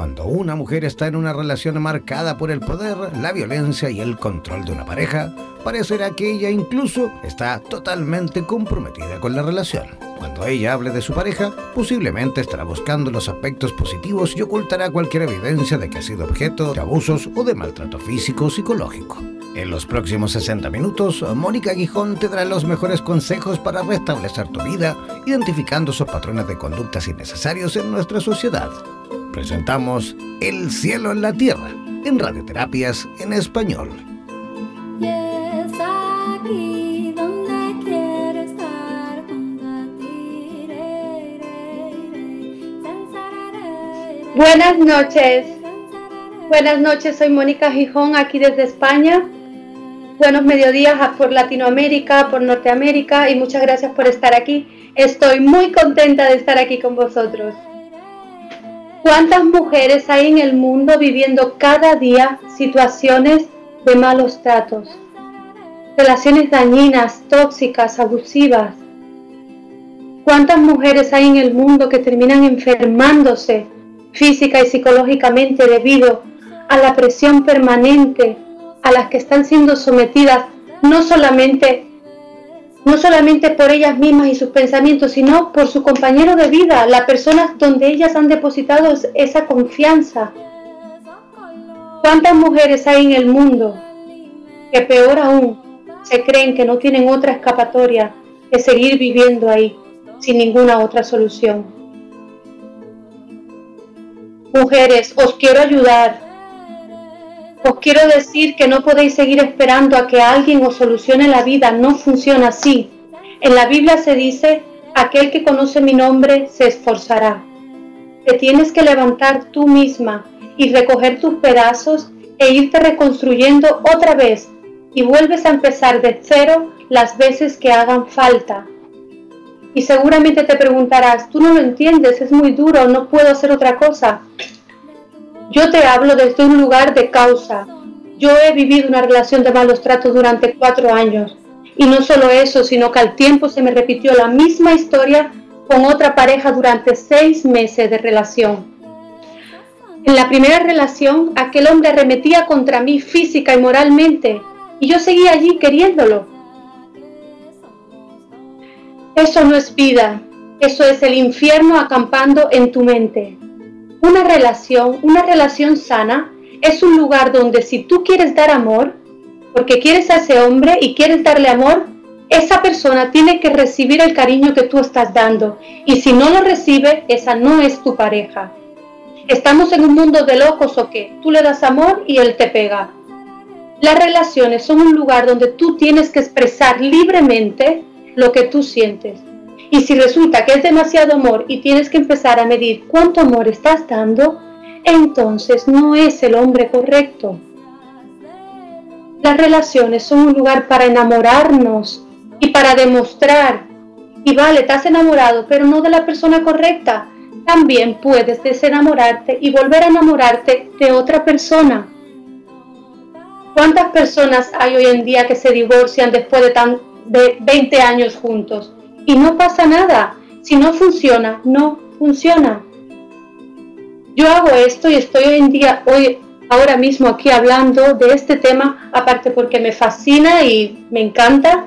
Cuando una mujer está en una relación marcada por el poder, la violencia y el control de una pareja, parecerá que ella incluso está totalmente comprometida con la relación. Cuando ella hable de su pareja, posiblemente estará buscando los aspectos positivos y ocultará cualquier evidencia de que ha sido objeto de abusos o de maltrato físico o psicológico. En los próximos 60 minutos, Mónica Guijón te dará los mejores consejos para restablecer tu vida, identificando esos patrones de conductas innecesarios en nuestra sociedad presentamos El cielo en la tierra en radioterapias en español. Buenas noches. Buenas noches, soy Mónica Gijón aquí desde España. Buenos mediodías por Latinoamérica, por Norteamérica y muchas gracias por estar aquí. Estoy muy contenta de estar aquí con vosotros. ¿Cuántas mujeres hay en el mundo viviendo cada día situaciones de malos tratos? Relaciones dañinas, tóxicas, abusivas. ¿Cuántas mujeres hay en el mundo que terminan enfermándose física y psicológicamente debido a la presión permanente a las que están siendo sometidas no solamente no solamente por ellas mismas y sus pensamientos, sino por su compañero de vida, la persona donde ellas han depositado esa confianza. ¿Cuántas mujeres hay en el mundo que peor aún se creen que no tienen otra escapatoria que seguir viviendo ahí sin ninguna otra solución? Mujeres, os quiero ayudar os quiero decir que no podéis seguir esperando a que alguien os solucione la vida, no funciona así. En la Biblia se dice, aquel que conoce mi nombre se esforzará. Te tienes que levantar tú misma y recoger tus pedazos e irte reconstruyendo otra vez y vuelves a empezar de cero las veces que hagan falta. Y seguramente te preguntarás, tú no lo entiendes, es muy duro, no puedo hacer otra cosa. Yo te hablo desde un lugar de causa. Yo he vivido una relación de malos tratos durante cuatro años. Y no solo eso, sino que al tiempo se me repitió la misma historia con otra pareja durante seis meses de relación. En la primera relación, aquel hombre arremetía contra mí física y moralmente, y yo seguía allí queriéndolo. Eso no es vida, eso es el infierno acampando en tu mente. Una relación, una relación sana, es un lugar donde si tú quieres dar amor, porque quieres a ese hombre y quieres darle amor, esa persona tiene que recibir el cariño que tú estás dando. Y si no lo recibe, esa no es tu pareja. Estamos en un mundo de locos o qué? Tú le das amor y él te pega. Las relaciones son un lugar donde tú tienes que expresar libremente lo que tú sientes. Y si resulta que es demasiado amor y tienes que empezar a medir cuánto amor estás dando, entonces no es el hombre correcto. Las relaciones son un lugar para enamorarnos y para demostrar. Y vale, estás enamorado, pero no de la persona correcta. También puedes desenamorarte y volver a enamorarte de otra persona. ¿Cuántas personas hay hoy en día que se divorcian después de, tan, de 20 años juntos? Y no pasa nada. Si no funciona, no funciona. Yo hago esto y estoy hoy en día, hoy, ahora mismo aquí hablando de este tema, aparte porque me fascina y me encanta,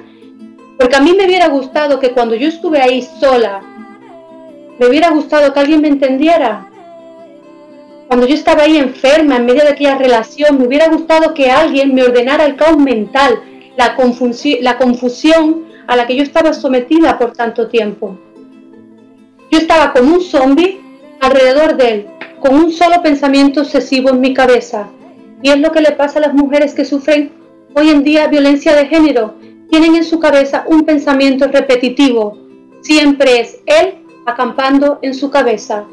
porque a mí me hubiera gustado que cuando yo estuve ahí sola, me hubiera gustado que alguien me entendiera. Cuando yo estaba ahí enferma, en medio de aquella relación, me hubiera gustado que alguien me ordenara el caos mental, la, la confusión a la que yo estaba sometida por tanto tiempo. Yo estaba como un zombie alrededor de él, con un solo pensamiento obsesivo en mi cabeza. Y es lo que le pasa a las mujeres que sufren hoy en día violencia de género. Tienen en su cabeza un pensamiento repetitivo. Siempre es él acampando en su cabeza.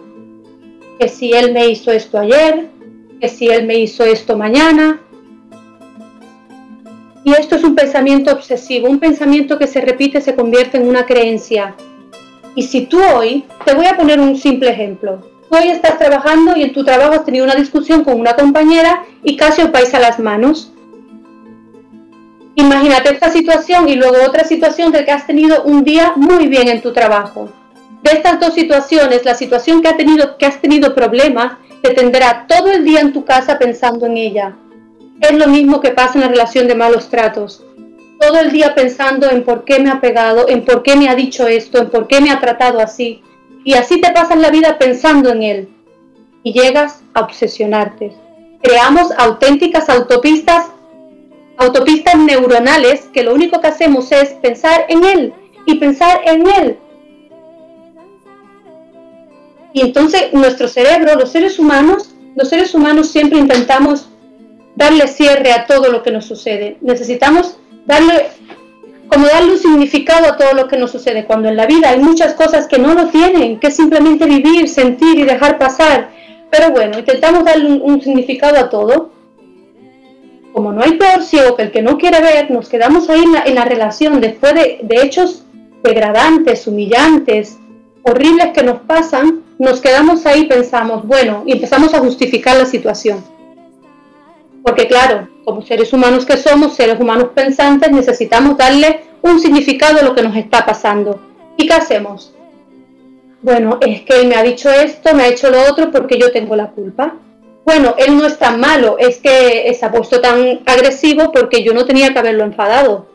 Que si él me hizo esto ayer, que si él me hizo esto mañana, y esto es un pensamiento obsesivo, un pensamiento que se repite se convierte en una creencia. Y si tú hoy, te voy a poner un simple ejemplo. Tú hoy estás trabajando y en tu trabajo has tenido una discusión con una compañera y casi os vais las manos. Imagínate esta situación y luego otra situación de que has tenido un día muy bien en tu trabajo. de estas dos situaciones, la situación que, ha tenido, que has tenido problemas, te tendrá todo el día en tu casa pensando en ella. Es lo mismo que pasa en la relación de malos tratos. Todo el día pensando en por qué me ha pegado, en por qué me ha dicho esto, en por qué me ha tratado así. Y así te pasas la vida pensando en él. Y llegas a obsesionarte. Creamos auténticas autopistas, autopistas neuronales que lo único que hacemos es pensar en él y pensar en él y entonces nuestro cerebro, los seres humanos, los seres humanos siempre intentamos darle cierre a todo lo que nos sucede. Necesitamos darle, como darle un significado a todo lo que nos sucede, cuando en la vida hay muchas cosas que no lo tienen, que es simplemente vivir, sentir y dejar pasar. Pero bueno, intentamos darle un, significado a todo. Como no hay peor ciego que el que no quiere ver, nos quedamos ahí en la, relación después de, de hechos degradantes, humillantes, horribles que nos pasan, nos quedamos ahí, pensamos, bueno, y empezamos a justificar la situación. Porque claro, como seres humanos que somos, seres humanos pensantes, necesitamos darle un significado a lo que nos está pasando. ¿Y qué hacemos? Bueno, es que él me ha dicho esto, me ha hecho lo otro porque yo tengo la culpa. Bueno, él no es tan malo, es que se ha puesto tan agresivo porque yo no tenía que haberlo enfadado.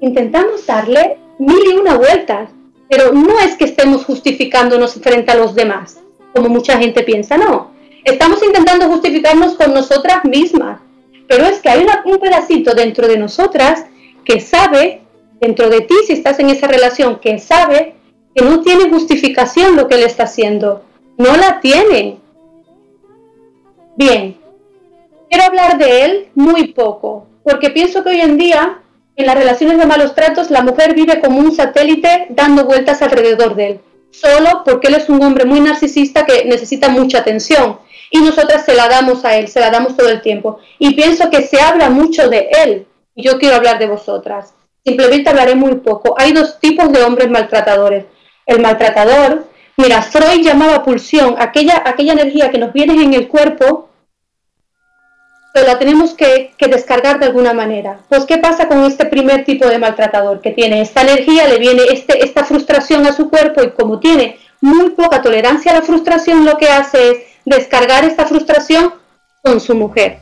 Intentamos darle mil y una vueltas pero no es que estemos justificándonos frente a los demás, como mucha gente piensa, no. Estamos intentando justificarnos con nosotras mismas, pero es que hay un pedacito dentro de nosotras que sabe, dentro de ti si estás en esa relación, que sabe que no tiene justificación lo que él está haciendo. No la tiene. Bien, quiero hablar de él muy poco, porque pienso que hoy en día en las relaciones de malos tratos, la mujer vive como un satélite dando vueltas alrededor de él, solo porque él es un hombre muy narcisista que necesita mucha atención y nosotras se la damos a él, se la damos todo el tiempo. Y pienso que se habla mucho de él y yo quiero hablar de vosotras. Simplemente hablaré muy poco. Hay dos tipos de hombres maltratadores. El maltratador, mira, Freud llamaba pulsión, aquella, aquella energía que nos viene en el cuerpo pero la tenemos que, descargar de alguna manera. Pues, ¿qué pasa con este primer tipo de maltratador? Que tiene esta energía, le viene este, esta frustración a su cuerpo y como tiene muy poca tolerancia a la frustración, lo que hace es descargar esta frustración con su mujer.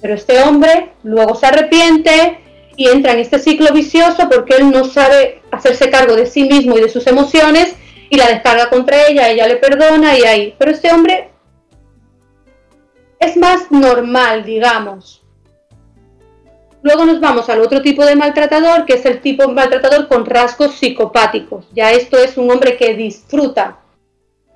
Pero este hombre luego se arrepiente y entra en este ciclo vicioso porque él no sabe hacerse cargo de sí mismo y de sus emociones y la descarga contra ella, ella le perdona y ahí. Pero este hombre es más normal, digamos. Luego nos vamos al otro tipo de maltratador, que es el tipo maltratador con rasgos psicopáticos. Ya esto es un hombre que disfruta,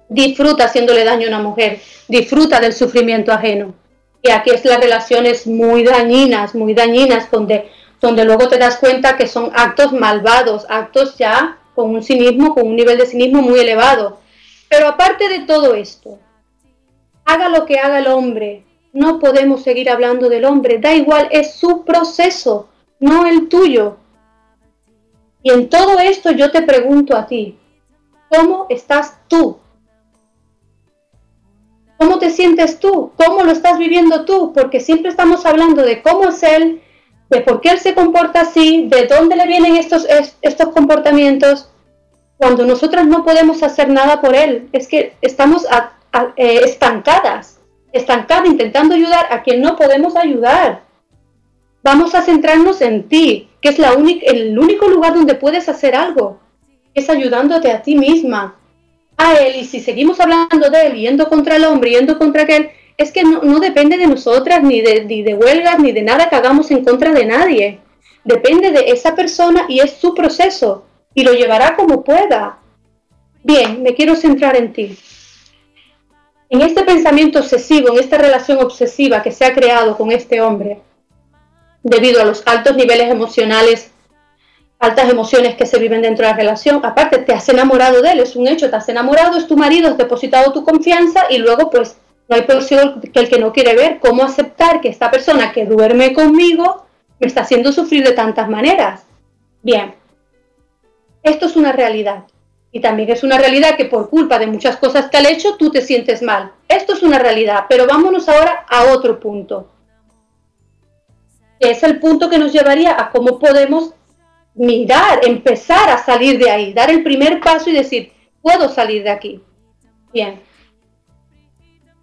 disfruta haciéndole daño a una mujer, disfruta del sufrimiento ajeno. Y aquí es las relaciones muy dañinas, muy dañinas, donde, donde luego te das cuenta que son actos malvados, actos ya con un cinismo, con un nivel de cinismo muy elevado. Pero aparte de todo esto, haga lo que haga el hombre, no podemos seguir hablando del hombre, da igual, es su proceso, no el tuyo. Y en todo esto yo te pregunto a ti, ¿cómo estás tú? ¿Cómo te sientes tú? ¿Cómo lo estás viviendo tú? Porque siempre estamos hablando de cómo es él, de por qué él se comporta así, de dónde le vienen estos, estos comportamientos, cuando nosotras no podemos hacer nada por él. Es que estamos eh, estancadas, estancadas intentando ayudar a quien no podemos ayudar. Vamos a centrarnos en ti, que es el único lugar donde puedes hacer algo, es ayudándote a ti misma, a él. Y si seguimos hablando de él, yendo contra el hombre, yendo contra aquel, es que no, depende de nosotras, ni de, ni de huelgas, ni de nada que hagamos en contra de nadie. Depende de esa persona y es su proceso, y lo llevará como pueda. Bien, me quiero centrar en ti. En este pensamiento obsesivo, en esta relación obsesiva que se ha creado con este hombre, debido a los altos niveles emocionales, altas emociones que se viven dentro de la relación, aparte te has enamorado de él, es un hecho, te has enamorado, es tu marido, has depositado tu confianza y luego pues no hay peor que el que no quiere ver cómo aceptar que esta persona que duerme conmigo me está haciendo sufrir de tantas maneras. Bien, esto es una realidad. Y también es una realidad que por culpa de muchas cosas que ha hecho, tú te sientes mal. Esto es una realidad, pero vámonos ahora a otro punto. es el punto que nos llevaría a cómo podemos mirar, empezar a salir de ahí, dar el primer paso y decir, puedo salir de aquí. Bien.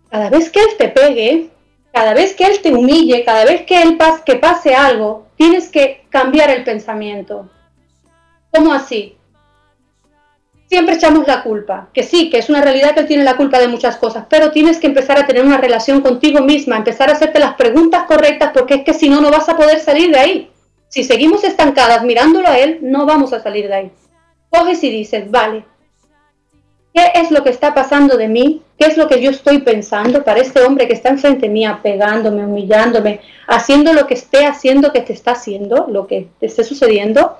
Cada vez que él te pegue, cada vez que él te humille, cada vez que él que pase algo, tienes que cambiar el pensamiento. ¿Cómo así? Siempre echamos la culpa, que sí, que es una realidad que él tiene la culpa de muchas cosas, pero tienes que empezar a tener una relación contigo misma, empezar a hacerte las preguntas correctas, porque es que si no, no vas a poder salir de ahí. Si seguimos estancadas mirándolo a él, no vamos a salir de ahí. Coges y dices, vale, ¿Qué es lo que está pasando de mí? ¿Qué es lo que yo estoy pensando para este hombre que está enfrente mía, pegándome, humillándome, haciendo lo que esté haciendo que te está haciendo, lo que te esté sucediendo?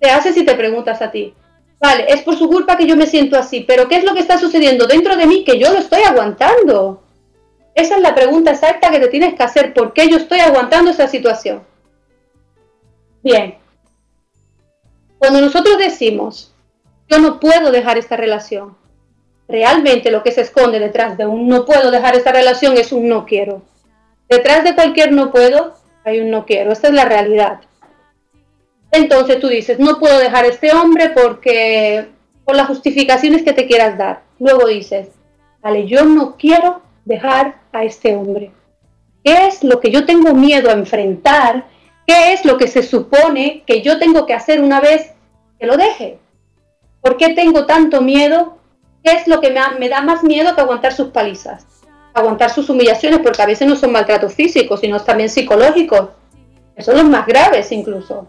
Te haces y te preguntas a ti, vale, es por su culpa que yo me siento así, pero ¿qué es lo que está sucediendo dentro de mí que yo lo estoy aguantando? Esa es la pregunta exacta que te tienes que hacer, ¿por qué yo estoy aguantando esa situación? Bien, cuando nosotros decimos, yo no puedo dejar esta relación. Realmente lo que se esconde detrás de un no puedo dejar esta relación es un no quiero. Detrás de cualquier no puedo hay un no quiero. Esta es la realidad. Entonces tú dices, no puedo dejar a este hombre porque por las justificaciones que te quieras dar. Luego dices, vale, yo no quiero dejar a este hombre. ¿Qué es lo que yo tengo miedo a enfrentar? ¿Qué es lo que se supone que yo tengo que hacer una vez que lo deje? ¿Por qué tengo tanto miedo? ¿Qué es lo que me, da más miedo que aguantar sus palizas? Aguantar sus humillaciones, porque a veces no son maltratos físicos, sino también psicológicos. Son los más graves incluso.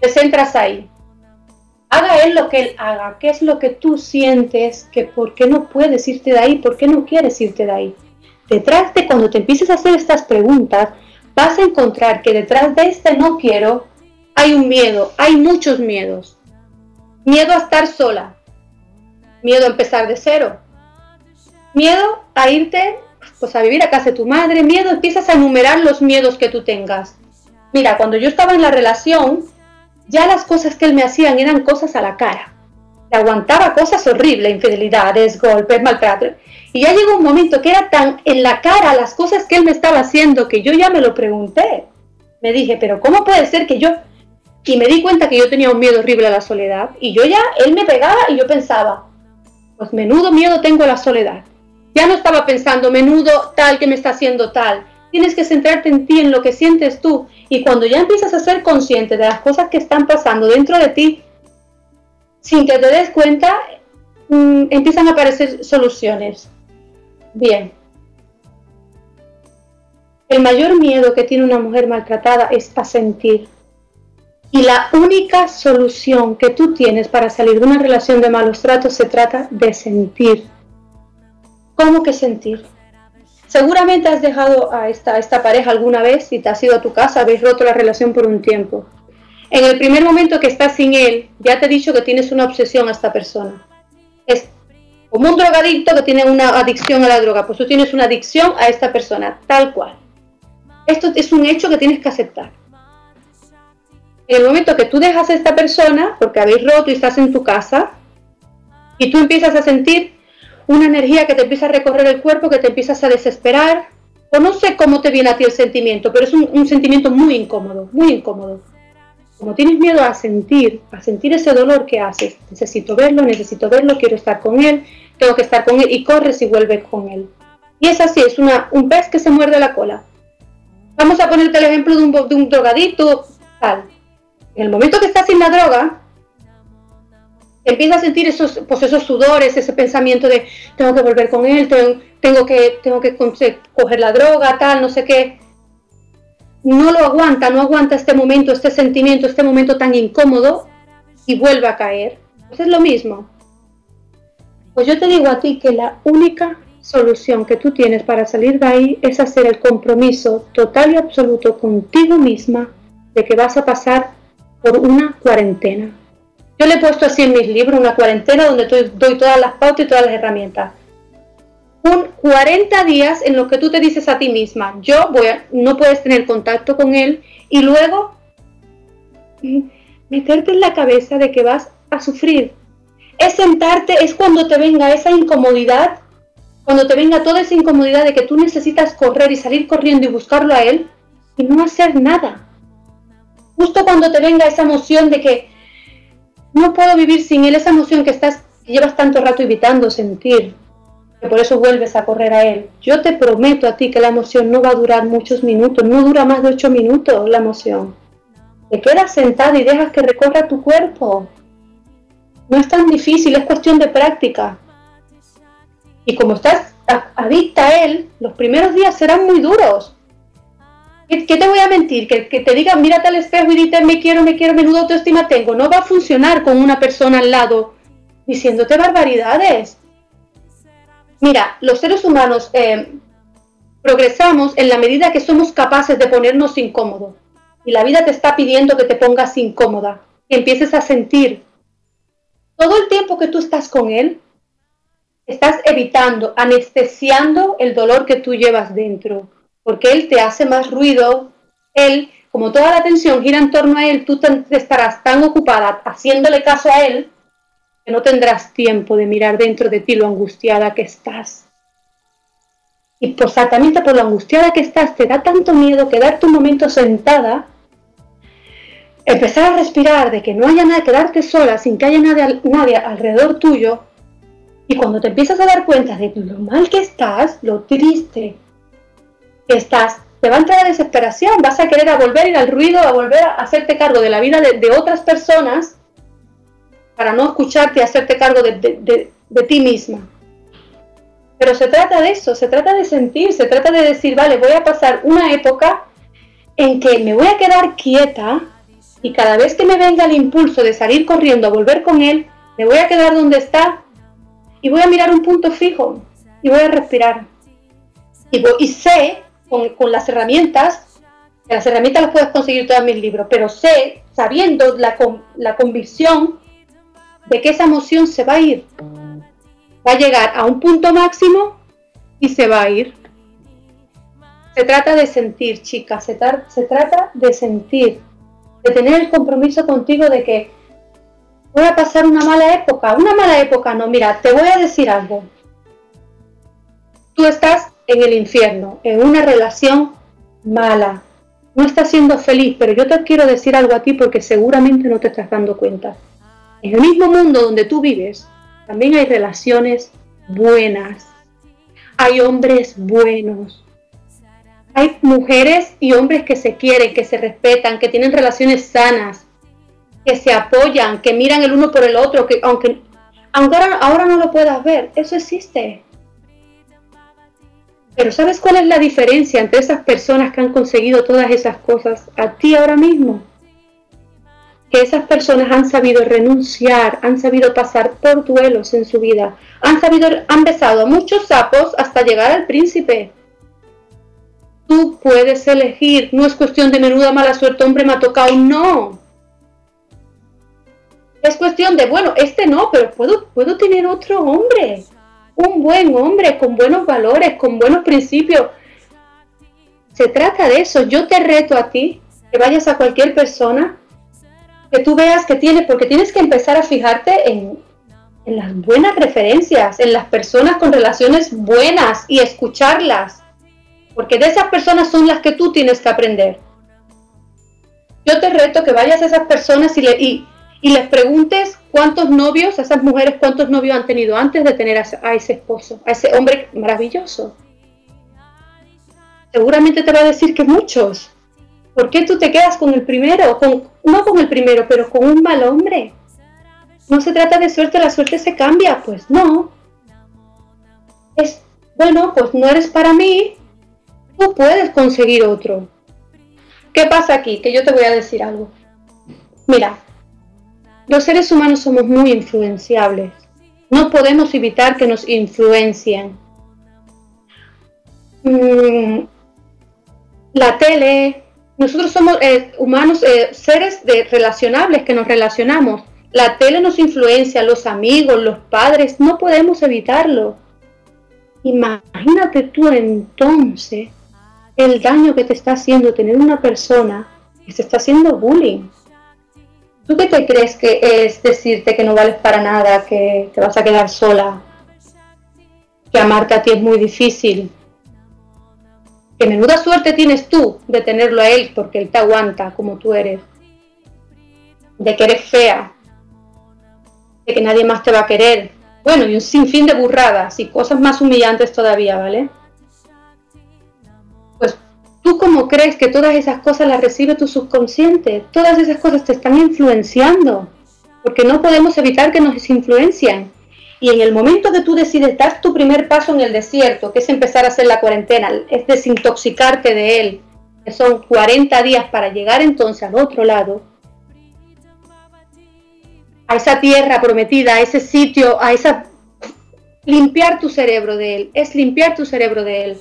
Te centras ahí. Haga él lo que él haga. ¿Qué es lo que tú sientes? Que ¿Por qué no puedes irte de ahí? ¿Por qué no quieres irte de ahí? Detrás de cuando te empieces a hacer estas preguntas, vas a encontrar que detrás de este no quiero hay un miedo, hay muchos miedos. Miedo a estar sola. Miedo a empezar de cero. Miedo a irte pues a vivir a casa de tu madre. Miedo, empiezas a enumerar los miedos que tú tengas. Mira, cuando yo estaba en la relación, ya las cosas que él me hacían eran cosas a la cara. Aguantaba cosas horribles, infidelidades, golpes, maltrato. Y ya llegó un momento que era tan en la cara las cosas que él me estaba haciendo que yo ya me lo pregunté. Me dije, pero ¿cómo puede ser que yo y me di cuenta que yo tenía un miedo horrible a la soledad y yo ya, él me pegaba y yo pensaba, pues menudo miedo tengo a la soledad. Ya no estaba pensando, menudo tal que me está haciendo tal. Tienes que centrarte en ti, en lo que sientes tú. Y cuando ya empiezas a ser consciente de las cosas que están pasando dentro de ti, sin que te des cuenta, mm, empiezan a aparecer soluciones. Bien. El mayor miedo que tiene una mujer maltratada es a sentir y la única solución que tú tienes para salir de una relación de malos tratos se trata de sentir. ¿Cómo que sentir? Seguramente has dejado a esta, esta pareja alguna vez y te has ido a tu casa, habéis roto la relación por un tiempo. En el primer momento que estás sin él, ya te he dicho que tienes una obsesión a esta persona. Es como un drogadicto que tiene una adicción a la droga, pues tú tienes una adicción a esta persona, tal cual. Esto es un hecho que tienes que aceptar en el momento que tú dejas a esta persona, porque habéis roto y estás en tu casa, y tú empiezas a sentir una energía que te empieza a recorrer el cuerpo, que te empiezas a desesperar, o no sé cómo te viene a ti el sentimiento, pero es un, sentimiento muy incómodo, muy incómodo. Como tienes miedo a sentir, a sentir ese dolor que haces, necesito verlo, necesito verlo, quiero estar con él, tengo que estar con él, y corres y vuelves con él. Y es así, es una, un pez que se muerde la cola. Vamos a ponerte el ejemplo de un, de un drogadito, tal en el momento que estás sin la droga, empiezas a sentir esos, pues esos sudores, ese pensamiento de tengo que volver con él, tengo, que, tengo que coger la droga, tal, no sé qué. No lo aguanta, no aguanta este momento, este sentimiento, este momento tan incómodo y vuelve a caer. Pues es lo mismo. Pues yo te digo a ti que la única solución que tú tienes para salir de ahí es hacer el compromiso total y absoluto contigo misma de que vas a pasar por una cuarentena. Yo le he puesto así en mis libros una cuarentena donde doy todas las pautas y todas las herramientas. Un 40 días en los que tú te dices a ti misma, yo voy a, no puedes tener contacto con él y luego meterte en la cabeza de que vas a sufrir. Es sentarte, es cuando te venga esa incomodidad, cuando te venga toda esa incomodidad de que tú necesitas correr y salir corriendo y buscarlo a él y no hacer nada justo cuando te venga esa emoción de que no puedo vivir sin él, esa emoción que estás, que llevas tanto rato evitando sentir, por eso vuelves a correr a él. Yo te prometo a ti que la emoción no va a durar muchos minutos, no dura más de ocho minutos la emoción. Te quedas sentada y dejas que recorra tu cuerpo. No es tan difícil, es cuestión de práctica. Y como estás adicta a él, los primeros días serán muy duros. ¿Qué, te voy a mentir? Que, que, te digan, mírate al espejo y dite, me quiero, me quiero, menudo autoestima tengo. No va a funcionar con una persona al lado diciéndote barbaridades. Mira, los seres humanos eh, progresamos en la medida que somos capaces de ponernos incómodos. Y la vida te está pidiendo que te pongas incómoda, que empieces a sentir. Todo el tiempo que tú estás con él, estás evitando, anestesiando el dolor que tú llevas dentro, porque él te hace más ruido, él, como toda la atención gira en torno a él, tú estarás tan ocupada haciéndole caso a él no tendrás tiempo de mirar dentro de ti lo angustiada que estás. Y por, exactamente por lo angustiada que estás, te da tanto miedo quedarte un momento sentada, empezar a respirar, de que no haya nada, quedarte sola sin que haya nadie, nadie alrededor tuyo, y cuando te empiezas a dar cuenta de lo mal que estás, lo triste que estás, te va a entrar a desesperación, vas a querer a volver a ir al ruido, a volver a hacerte cargo de la vida de otras personas para no escucharte y hacerte cargo de, ti misma. Pero se trata de eso, se trata de sentir, se trata de decir, vale, voy a pasar una época en que me voy a quedar quieta y cada vez que me venga el impulso de salir corriendo a volver con él, me voy a quedar donde está y voy a mirar un punto fijo y voy a respirar. Y, sé con, las herramientas, las herramientas las puedes conseguir todas mis libros, pero sé, sabiendo la, la convicción de que esa emoción se va a ir. Va a llegar a un punto máximo y se va a ir. Se trata de sentir, chicas, se, se trata de sentir, de tener el compromiso contigo de que voy a pasar una mala época. Una mala época, no, mira, te voy a decir algo. Tú estás en el infierno, en una relación mala. No estás siendo feliz, pero yo te quiero decir algo a ti porque seguramente no te estás dando cuenta. En el mismo mundo donde tú vives, también hay relaciones buenas. Hay hombres buenos. Hay mujeres y hombres que se quieren, que se respetan, que tienen relaciones sanas, que se apoyan, que miran el uno por el otro, que aunque, ahora, ahora no lo puedas ver, eso existe. Pero ¿sabes cuál es la diferencia entre esas personas que han conseguido todas esas cosas a ti ahora mismo? Que esas personas han sabido renunciar, han sabido pasar por duelos en su vida, han sabido, han besado a muchos sapos hasta llegar al príncipe. Tú puedes elegir, no es cuestión de menuda mala suerte, hombre me ha tocado, no. Es cuestión de, bueno, este no, pero puedo, puedo tener otro hombre, un buen hombre con buenos valores, con buenos principios. Se trata de eso. Yo te reto a ti que vayas a cualquier persona que tú veas que tiene, porque tienes que empezar a fijarte en, en las buenas referencias, en las personas con relaciones buenas y escucharlas, porque de esas personas son las que tú tienes que aprender. Yo te reto que vayas a esas personas y, le, y, les preguntes cuántos novios, a esas mujeres, cuántos novios han tenido antes de tener a ese esposo, a ese hombre maravilloso. Seguramente te va a decir que muchos. ¿Por qué tú te quedas con el primero? No con el primero, pero con un mal hombre. No se trata de suerte, la suerte se cambia, pues no. Es, bueno, pues no eres para mí, tú puedes conseguir otro. ¿Qué pasa aquí? Que yo te voy a decir algo. Mira, los seres humanos somos muy influenciables. No podemos evitar que nos influencien. Mm, la tele, nosotros somos eh, humanos, eh, seres de, relacionables que nos relacionamos. La tele nos influencia, los amigos, los padres, no podemos evitarlo. Imagínate tú entonces el daño que te está haciendo tener una persona que se está haciendo bullying. ¿Tú qué te crees que es decirte que no vales para nada, que te vas a quedar sola, que amarte a ti es muy difícil, que menuda suerte tienes tú de tenerlo a él porque él te aguanta como tú eres, de que eres fea, de que nadie más te va a querer. Bueno, y un sinfín de burradas y cosas más humillantes todavía, ¿vale? Pues tú como crees que todas esas cosas las recibe tu subconsciente, todas esas cosas te están influenciando, porque no podemos evitar que nos influencian. Y en el momento que tú decides dar tu primer paso en el desierto, que es empezar a hacer la cuarentena, es desintoxicarte de él, que son 40 días para llegar entonces al otro lado, a esa tierra prometida, a ese sitio, a esa... limpiar tu cerebro de él, es limpiar tu cerebro de él.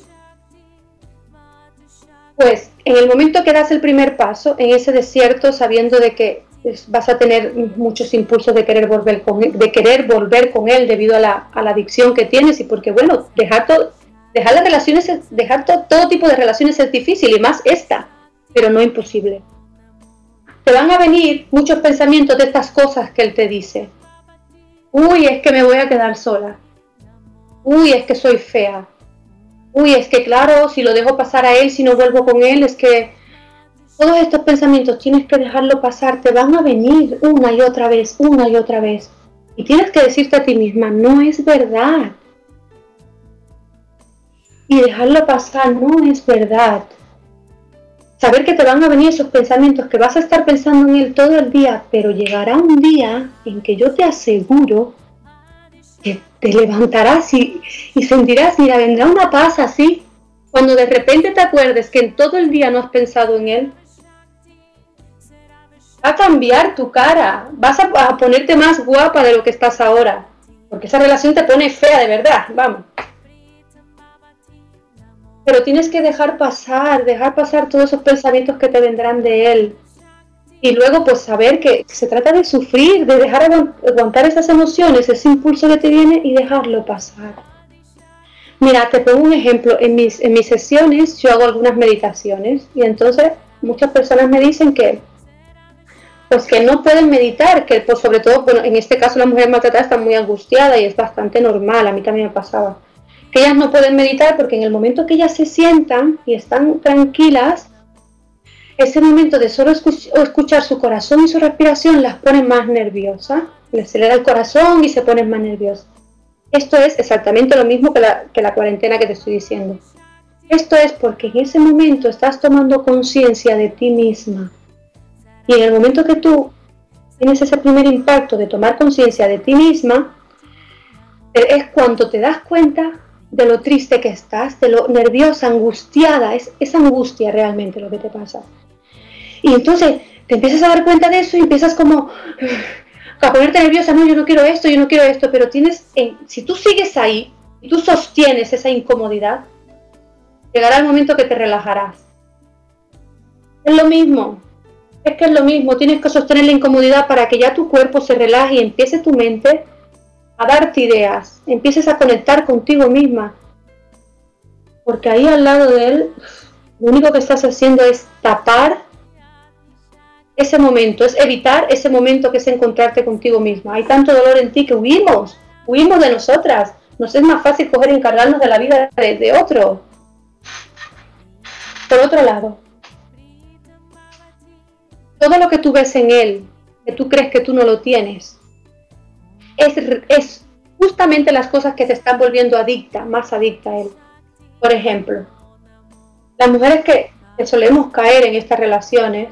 Pues en el momento que das el primer paso en ese desierto, sabiendo de que vas a tener muchos impulsos de querer volver con él, de querer volver con él debido a la, adicción que tienes y porque bueno, dejar todo, dejar las relaciones, dejar todo tipo de relaciones es difícil y más esta, pero no imposible. Te van a venir muchos pensamientos de estas cosas que él te dice. Uy, es que me voy a quedar sola. Uy, es que soy fea. Uy, es que claro, si lo dejo pasar a él, si no vuelvo con él, es que todos estos pensamientos tienes que dejarlo pasar, te van a venir una y otra vez, una y otra vez. Y tienes que decirte a ti misma, no es verdad. Y dejarlo pasar no es verdad. Saber que te van a venir esos pensamientos, que vas a estar pensando en él todo el día, pero llegará un día en que yo te aseguro que te levantarás y, sentirás, mira, vendrá una paz así, cuando de repente te acuerdes que en todo el día no has pensado en él, va a cambiar tu cara, vas a, ponerte más guapa de lo que estás ahora, porque esa relación te pone fea de verdad, vamos. Pero tienes que dejar pasar, dejar pasar todos esos pensamientos que te vendrán de él. Y luego pues saber que se trata de sufrir, de dejar aguantar esas emociones, ese impulso que te viene y dejarlo pasar. Mira, te pongo un ejemplo. En mis, en mis sesiones yo hago algunas meditaciones y entonces muchas personas me dicen que pues que no pueden meditar, que pues sobre todo, bueno, en este caso la mujer maltratada está muy angustiada y es bastante normal, a mí también me pasaba, que ellas no pueden meditar porque en el momento que ellas se sientan y están tranquilas, ese momento de solo escuchar su corazón y su respiración las pone más nerviosas, les acelera el corazón y se ponen más nerviosas. Esto es exactamente lo mismo que la cuarentena que te estoy diciendo. Esto es porque en ese momento estás tomando conciencia de ti misma, y en el momento que tú tienes ese primer impacto de tomar conciencia de ti misma, eh, es cuando te das cuenta de lo triste que estás, de lo nerviosa, angustiada, es esa angustia realmente lo que te pasa. Y entonces te empiezas a dar cuenta de eso y empiezas como a ponerte nerviosa, no, yo no quiero esto, yo no quiero esto, pero tienes, si tú sigues ahí y tú sostienes esa incomodidad, llegará el momento que te relajarás. Es lo mismo, es que es lo mismo, tienes que sostener la incomodidad para que ya tu cuerpo se relaje y empiece tu mente a darte ideas, empieces a conectar contigo misma. Porque ahí al lado de él, lo único que estás haciendo es tapar ese momento, es evitar ese momento que es encontrarte contigo misma. Hay tanto dolor en ti que huimos, huimos de nosotras. Nos es más fácil coger y encargarnos de la vida de, de otro. Por otro lado, todo lo que tú ves en él, que tú crees que tú no lo tienes, es, justamente las cosas que te están volviendo adicta, más adicta a él. Por ejemplo, las mujeres que, solemos caer en estas relaciones,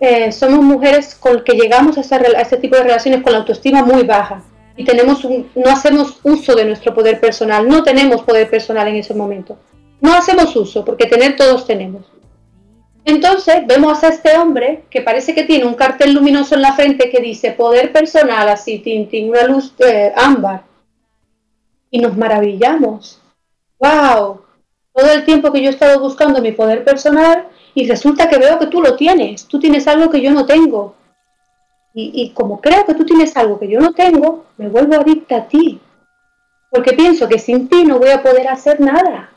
eh, somos mujeres con que llegamos a, ese tipo de relaciones con la autoestima muy baja y tenemos no hacemos uso de nuestro poder personal, no tenemos poder personal en ese momento. No hacemos uso, porque tener todos tenemos. Entonces vemos a este hombre que parece que tiene un cartel luminoso en la frente que dice poder personal, así, tintín, una luz eh, ámbar. Y nos maravillamos. ¡Wow! Todo el tiempo que yo he estado buscando mi poder personal y resulta que veo que tú lo tienes. Tú tienes algo que yo no tengo. Y, y como creo que tú tienes algo que yo no tengo, me vuelvo adicta a ti. Porque pienso que sin ti no voy a poder hacer nada.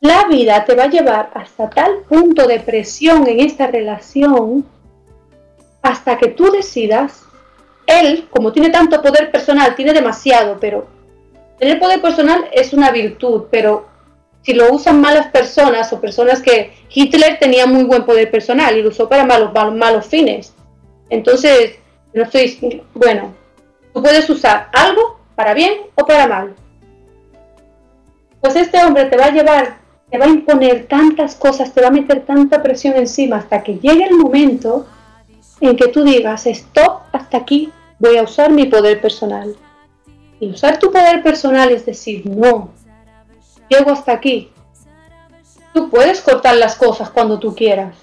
La vida te va a llevar hasta tal punto de presión en esta relación hasta que tú decidas, él, como tiene tanto poder personal, tiene demasiado, pero tener poder personal es una virtud, pero si lo usan malas personas o personas que Hitler tenía muy buen poder personal y lo usó para malos, malos, fines. Entonces, No estoy, bueno, tú puedes usar algo para bien o para mal. Pues este hombre te va a llevar, te va a imponer tantas cosas, te va a meter tanta presión encima hasta que llegue el momento en que tú digas, stop, hasta aquí, voy a usar mi poder personal. Y usar tu poder personal es decir, no, llego hasta aquí. Tú puedes cortar las cosas cuando tú quieras.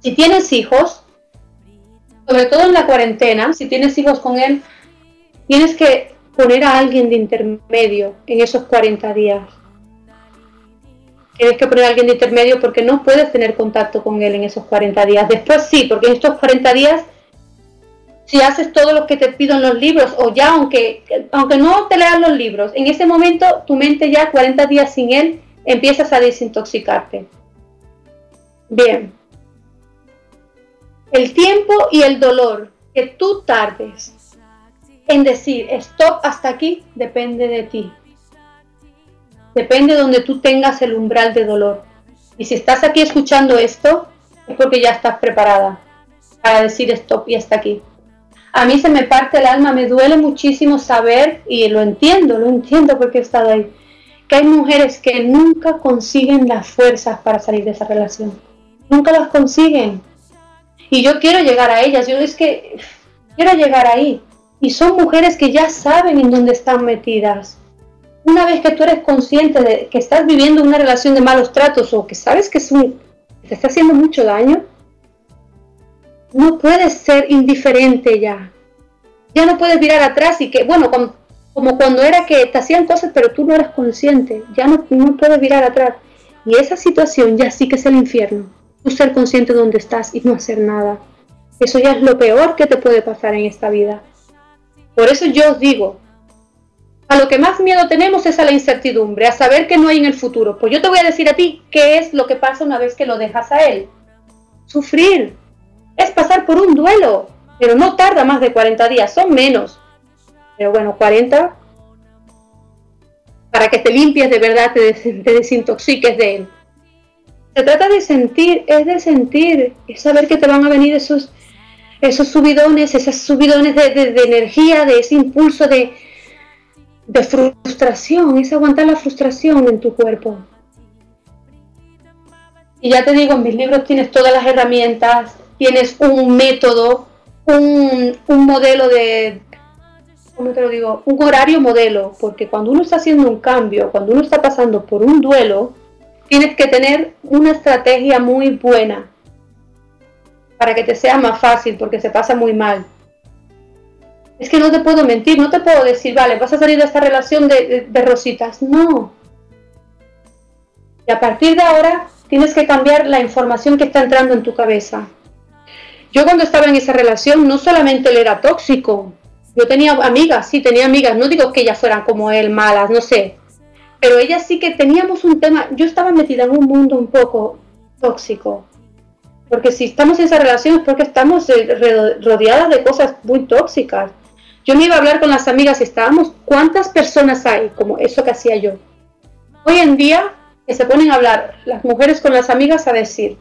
Si tienes hijos, sobre todo en la cuarentena, si tienes hijos con él, tienes que poner a alguien de intermedio en esos 40 días. Tienes que poner a alguien de intermedio porque no puedes tener contacto con él en esos 40 días. Después sí, porque en estos 40 días, si haces todo lo que te pido en los libros, o ya aunque, aunque no te leas los libros, en ese momento tu mente ya 40 días sin él empiezas a desintoxicarte. Bien. El tiempo y el dolor que tú tardes en decir stop hasta aquí depende de ti. Depende de donde tú tengas el umbral de dolor. Y si estás aquí escuchando esto, es porque ya estás preparada para decir stop y hasta aquí. A mí se me parte el alma, me duele muchísimo saber, y lo entiendo, lo entiendo porque he estado ahí, que hay mujeres que nunca consiguen las fuerzas para salir de esa relación. Nunca las consiguen. Y yo quiero llegar a ellas, yo es que quiero llegar ahí. Y son mujeres que ya saben en dónde están metidas. Una vez que tú eres consciente de que estás viviendo una relación de malos tratos o que sabes que, es un, te está haciendo mucho daño, no puedes ser indiferente ya. Ya no puedes mirar atrás y que, bueno, como, cuando era que te hacían cosas pero tú no eras consciente, ya no, no puedes mirar atrás. Y esa situación ya sí que es el infierno. Tú ser consciente de dónde estás y no hacer nada. Eso ya es lo peor que te puede pasar en esta vida. Por eso yo os digo, a lo que más miedo tenemos es a la incertidumbre, a saber que no hay en el futuro. Pues yo te voy a decir a ti qué es lo que pasa una vez que lo dejas a él. Sufrir. Es pasar por un duelo, pero no tarda más de 40 días, son menos. Pero bueno, 40 para que te limpies de verdad, te, desintoxiques de él. Se trata de sentir, es de sentir, es saber que te van a venir esos esos subidones, esos subidones de, energía, de ese impulso de, de frustración, es aguantar la frustración en tu cuerpo. Y ya te digo, en mis libros tienes todas las herramientas, tienes un método, un, un, modelo de, ¿cómo te lo digo? Un horario modelo, porque cuando uno está haciendo un cambio, cuando uno está pasando por un duelo, tienes que tener una estrategia muy buena para que te sea más fácil, porque se pasa muy mal. Es que no te puedo mentir, no te puedo decir, vale, vas a salir de esta relación de, rositas. No. Y a partir de ahora tienes que cambiar la información que está entrando en tu cabeza. Yo cuando estaba en esa relación no solamente él era tóxico, yo tenía amigas, sí, tenía amigas, no digo que ellas fueran como él, malas, no sé, pero ellas sí que teníamos un tema, yo estaba metida en un mundo un poco tóxico, porque si estamos en esa relación es porque estamos eh, rodeadas de cosas muy tóxicas. Yo me iba a hablar con las amigas y estábamos, ¿cuántas personas hay como eso que hacía yo? Hoy en día que se ponen a hablar las mujeres con las amigas a decir,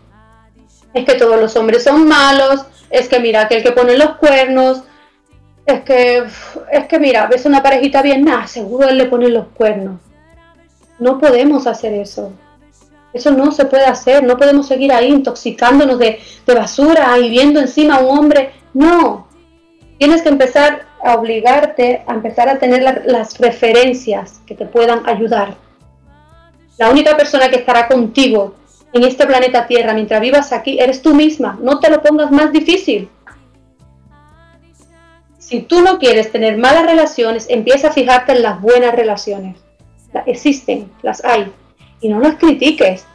es que todos los hombres son malos, es que mira, aquel que pone los cuernos, es que, es que mira, ves una parejita bien, nada, seguro él le pone los cuernos. No podemos hacer eso. Eso no se puede hacer, no podemos seguir ahí intoxicándonos de, basura y viendo encima a un hombre. No, tienes que empezar a obligarte a empezar a tener las referencias que te puedan ayudar. La única persona que estará contigo en este planeta Tierra mientras vivas aquí eres tú misma. No te lo pongas más difícil. Si tú no quieres tener malas relaciones, empieza a fijarte en las buenas relaciones. Existen, las hay y no las critiques.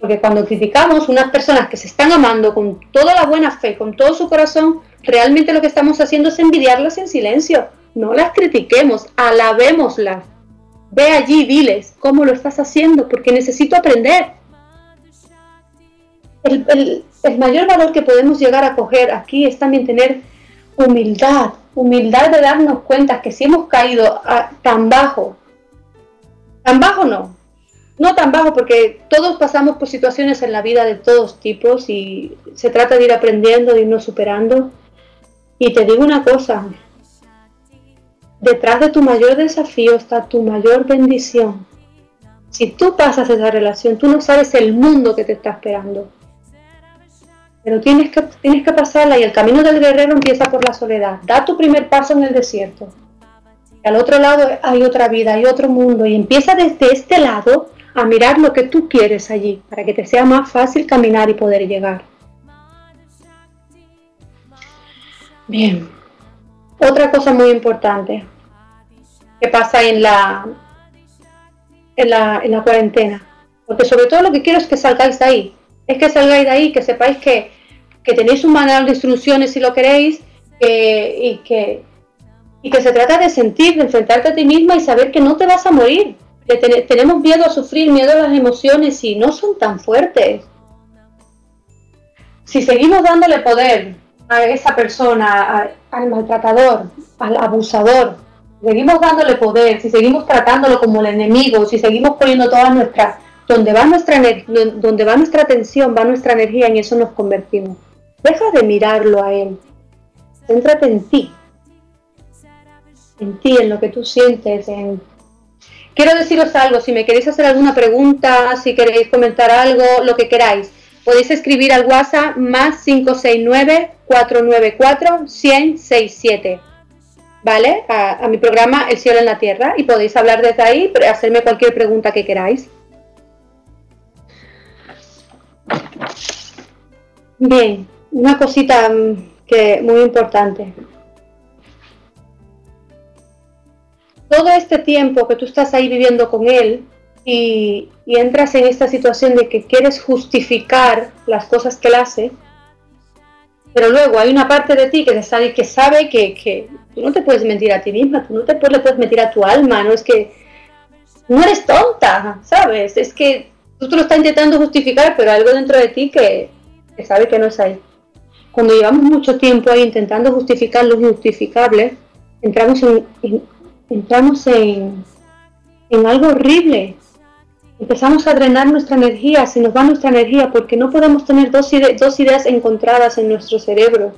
Porque cuando criticamos unas personas que se están amando con toda la buena fe, con todo su corazón, realmente lo que estamos haciendo es envidiarlas en silencio. No las critiquemos, alabémoslas. Ve allí, diles cómo lo estás haciendo, porque necesito aprender. El, mayor valor que podemos llegar a coger aquí es también tener humildad, humildad de darnos cuenta que si hemos caído tan bajo, tan bajo no, no tan bajo porque todos pasamos por situaciones en la vida de todos tipos y se trata de ir aprendiendo, de irnos superando. Y te digo una cosa, detrás de tu mayor desafío está tu mayor bendición. Si tú pasas esa relación, tú no sabes el mundo que te está esperando. Pero tienes que, tienes que pasarla y el camino del guerrero empieza por la soledad. Da tu primer paso en el desierto. Y al otro lado hay otra vida, hay otro mundo. Y empieza desde este lado a mirar lo que tú quieres allí, para que te sea más fácil caminar y poder llegar. Bien. Otra cosa muy importante que pasa en la, en la, en la cuarentena. Porque sobre todo lo que quiero es que salgáis de ahí es que salgáis de ahí, que sepáis que, tenéis un manual de instrucciones si lo queréis y, que, y que se trata de sentir, de enfrentarte a ti misma y saber que no te vas a morir. Tenemos miedo a sufrir, miedo a las emociones y no son tan fuertes. Si seguimos dándole poder a esa persona, al maltratador, al abusador, seguimos dándole poder, si seguimos tratándolo como el enemigo, si seguimos poniendo todas nuestras donde va nuestra, donde va nuestra atención, va nuestra energía, en eso nos convertimos. Deja de mirarlo a Él. Céntrate en ti. En ti, en lo que tú sientes. En... Quiero deciros algo, si me queréis hacer alguna pregunta, si queréis comentar algo, lo que queráis. Podéis escribir al WhatsApp más 569-494-167. ¿Vale? A, a mi programa El Cielo en la Tierra. Y podéis hablar desde ahí, hacerme cualquier pregunta que queráis. Bien, una cosita mm, que muy importante. Todo este tiempo que tú estás ahí viviendo con él y, entras en esta situación de que quieres justificar las cosas que él hace, pero luego hay una parte de ti que sabe que, sabe que, que tú no te puedes mentir a ti misma, tú no te puedes, le puedes mentir a tu alma, no es que no eres tonta, ¿sabes? Es que tú te lo estás intentando justificar, pero algo dentro de ti que, sabe que no es ahí. Cuando llevamos mucho tiempo ahí intentando justificar lo injustificable, entramos en, entramos en, en algo horrible. Empezamos a drenar nuestra energía, se nos va nuestra energía porque no podemos tener dos, dos ideas encontradas en nuestro cerebro.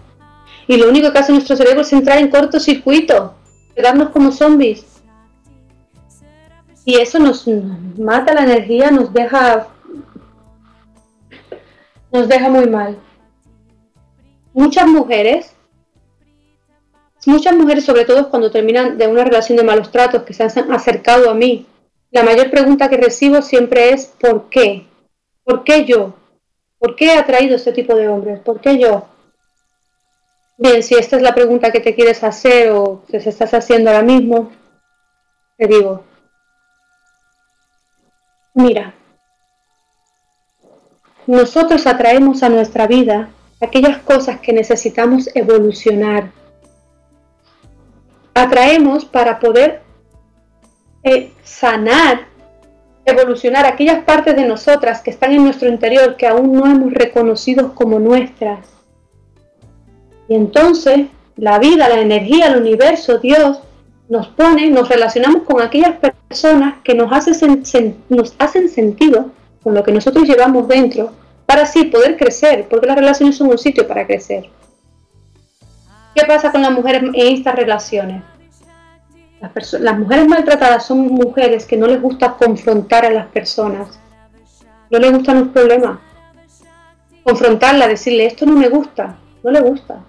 Y lo único que hace nuestro cerebro es entrar en cortocircuito, quedarnos como zombies. Y eso nos mata la energía, nos deja nos deja muy mal. Muchas mujeres, muchas mujeres, sobre todo cuando terminan de una relación de malos tratos, que se han acercado a mí, la mayor pregunta que recibo siempre es ¿por qué? ¿Por qué yo? ¿Por qué he atraído este tipo de hombres? ¿Por qué yo? Bien, si esta es la pregunta que te quieres hacer o que se estás haciendo ahora mismo, te digo, mira, nosotros atraemos a nuestra vida aquellas cosas que necesitamos evolucionar. Atraemos para poder eh, sanar, evolucionar aquellas partes de nosotras que están en nuestro interior que aún no hemos reconocido como nuestras. Y entonces la vida, la energía, el universo, Dios, nos pone, nos relacionamos con aquellas personas que nos, nos hacen sentido con lo que nosotros llevamos dentro, para así poder crecer, porque las relaciones son un sitio para crecer. ¿Qué pasa con las mujeres en estas relaciones? Las, mujeres maltratadas son mujeres que no les gusta confrontar a las personas, no les gustan los problemas. Confrontarla, decirle esto no me gusta, no le gusta.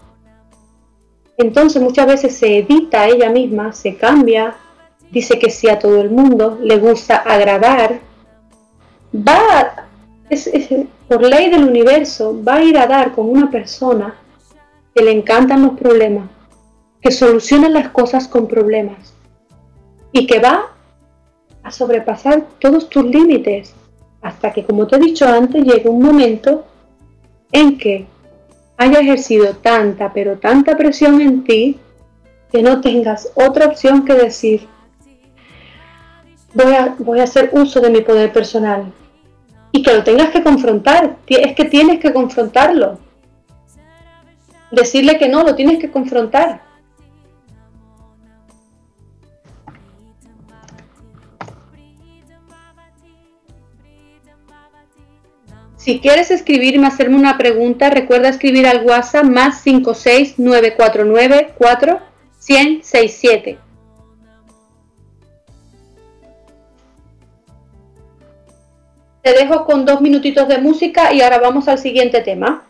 Entonces muchas veces se edita ella misma, se cambia, dice que sí a todo el mundo, le gusta agradar, va, es, por ley del universo, va a ir a dar con una persona que le encantan los problemas, que soluciona las cosas con problemas y que va a sobrepasar todos tus límites hasta que, como te he dicho antes, llegue un momento en que haya ejercido tanta, pero tanta presión en ti que no tengas otra opción que decir, voy a, voy a hacer uso de mi poder personal, y que lo tengas que confrontar. Es que tienes que confrontarlo. Decirle que no, lo tienes que confrontar. Si quieres escribirme, hacerme una pregunta, recuerda escribir al WhatsApp más 56949 4 10067. Te dejo con dos minutitos de música y ahora vamos al siguiente tema.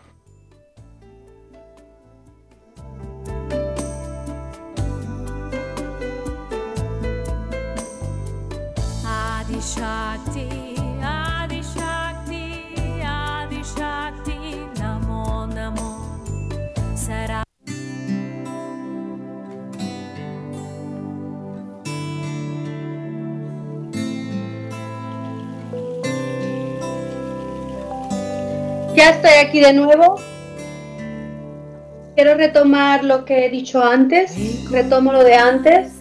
Ya estoy aquí de nuevo. Quiero retomar lo que he dicho antes, retomo lo de antes.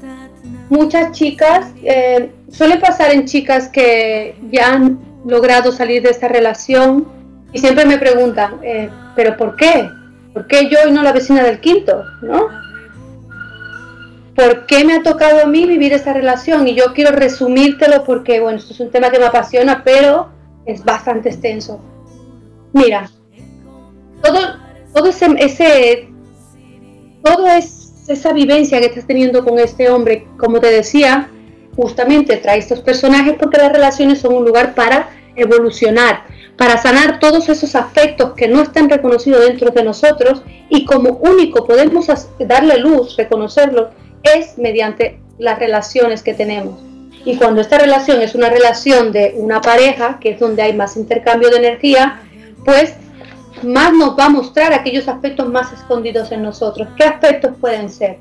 Muchas chicas, eh, suele pasar en chicas que ya han logrado salir de esta relación y siempre me preguntan, eh, ¿pero por qué? ¿Por qué yo y no la vecina del quinto? ¿No? ¿Por qué me ha tocado a mí vivir esta relación? Y yo quiero resumírtelo porque, bueno, esto es un tema que me apasiona, pero es bastante extenso. Mira, todo, todo ese, ese toda esa vivencia que estás teniendo con este hombre, como te decía, justamente trae estos personajes porque las relaciones son un lugar para evolucionar, para sanar todos esos afectos que no están reconocidos dentro de nosotros y como único podemos darle luz, reconocerlo, es mediante las relaciones que tenemos. Y cuando esta relación es una relación de una pareja, que es donde hay más intercambio de energía, pues más nos va a mostrar aquellos aspectos más escondidos en nosotros. ¿Qué aspectos pueden ser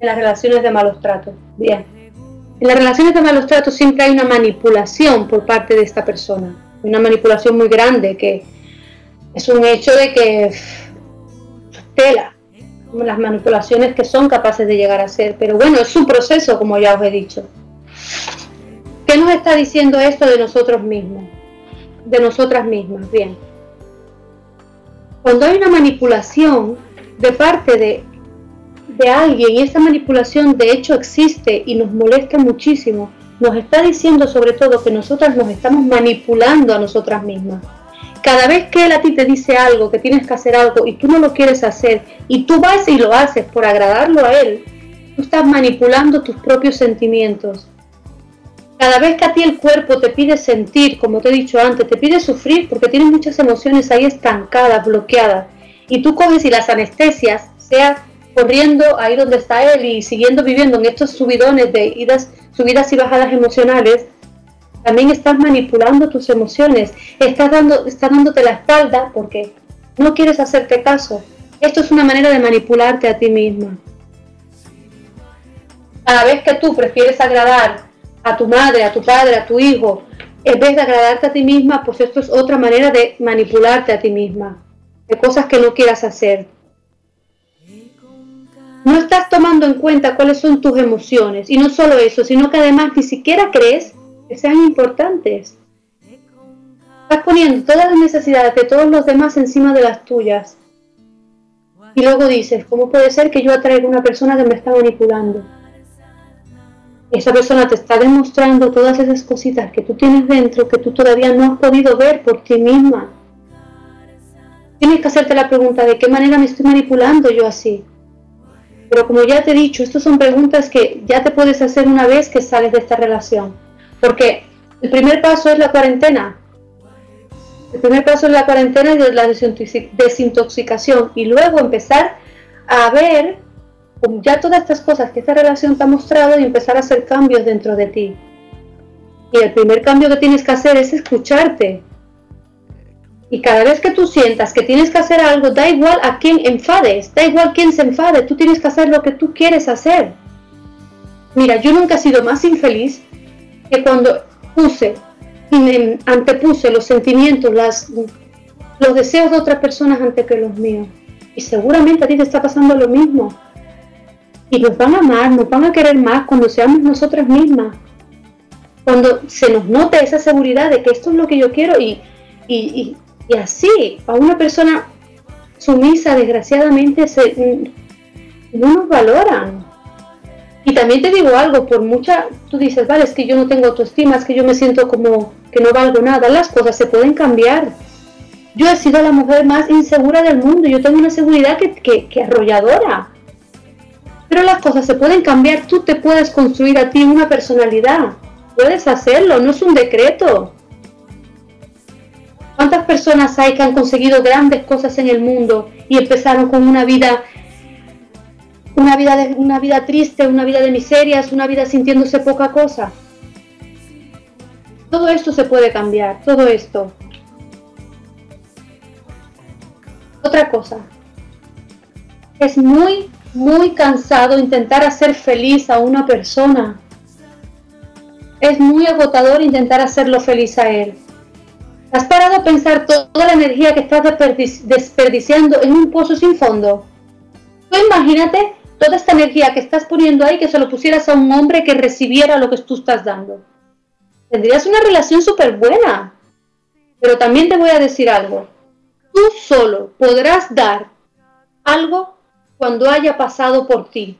en las relaciones de malos tratos? Bien, en las relaciones de malos tratos siempre hay una manipulación por parte de esta persona, una manipulación muy grande que es un hecho de que tela las manipulaciones que son capaces de llegar a ser, pero bueno, es un proceso como ya os he dicho. ¿Qué nos está diciendo esto de nosotros mismos? De nosotras mismas, bien cuando hay una manipulación de parte de, de alguien y esa manipulación de hecho existe y nos molesta muchísimo, nos está diciendo sobre todo que nosotras nos estamos manipulando a nosotras mismas. Cada vez que él a ti te dice algo, que tienes que hacer algo y tú no lo quieres hacer y tú vas y lo haces por agradarlo a él, tú estás manipulando tus propios sentimientos. Cada vez que a ti el cuerpo te pide sentir, como te he dicho antes, te pide sufrir porque tienes muchas emociones ahí estancadas, bloqueadas, y tú coges y las anestesias, sea corriendo ahí donde está él y siguiendo viviendo en estos subidones de idas, subidas y bajadas emocionales, también estás manipulando tus emociones, estás, dando, estás dándote la espalda porque no quieres hacerte caso. Esto es una manera de manipularte a ti misma. Cada vez que tú prefieres agradar a tu madre, a tu padre, a tu hijo, en vez de agradarte a ti misma, pues esto es otra manera de manipularte a ti misma, de cosas que no quieras hacer. No estás tomando en cuenta cuáles son tus emociones y no solo eso, sino que además ni siquiera crees que sean importantes. Estás poniendo todas las necesidades de todos los demás encima de las tuyas. Y luego dices, ¿cómo puede ser que yo atraiga a una persona que me está manipulando? esa persona te está demostrando todas esas cositas que tú tienes dentro que tú todavía no has podido ver por ti misma. Tienes que hacerte la pregunta de qué manera me estoy manipulando yo así. Pero como ya te he dicho, estas son preguntas que ya te puedes hacer una vez que sales de esta relación. Porque el primer paso es la cuarentena. El primer paso es la cuarentena y la desintoxicación. Y luego empezar a ver ya todas estas cosas que esta relación te ha mostrado y empezar a hacer cambios dentro de ti. Y el primer cambio que tienes que hacer es escucharte. Y cada vez que tú sientas que tienes que hacer algo, da igual a quién enfades, da igual quién se enfade, tú tienes que hacer lo que tú quieres hacer. Mira, yo nunca he sido más infeliz que cuando puse, antepuse los sentimientos, los deseos de otras personas ante que los míos. Y seguramente a ti te está pasando lo mismo y nos van a amar, nos van a querer más cuando seamos nosotras mismas. Cuando se nos note esa seguridad de que esto es lo que yo quiero y, y, y, así, a una persona sumisa, desgraciadamente, se, no nos valoran. Y también te digo algo, por mucha, tú dices, vale, es que yo no tengo autoestima, es que yo me siento como que no valgo nada, las cosas se pueden cambiar. Yo he sido la mujer más insegura del mundo, yo tengo una seguridad que, que, arrolladora. Pero las cosas se pueden cambiar, tú te puedes construir a ti una personalidad, puedes hacerlo, no es un decreto. ¿Cuántas personas hay que han conseguido grandes cosas en el mundo y empezaron con una vida una vida de, una vida triste, una vida de miserias, una vida sintiéndose poca cosa? Todo esto se puede cambiar, todo esto. Otra cosa, es muy, muy cansado intentar hacer feliz a una persona. Es muy agotador intentar hacerlo feliz a él. ¿Has parado a pensar toda la energía que estás desperdiciando en un pozo sin fondo? Tú imagínate toda esta energía que estás poniendo ahí que se lo pusieras a un hombre que recibiera lo que tú estás dando. Tendrías una relación súper buena. Pero también te voy a decir algo. Tú solo podrás dar algo cuando haya pasado por ti.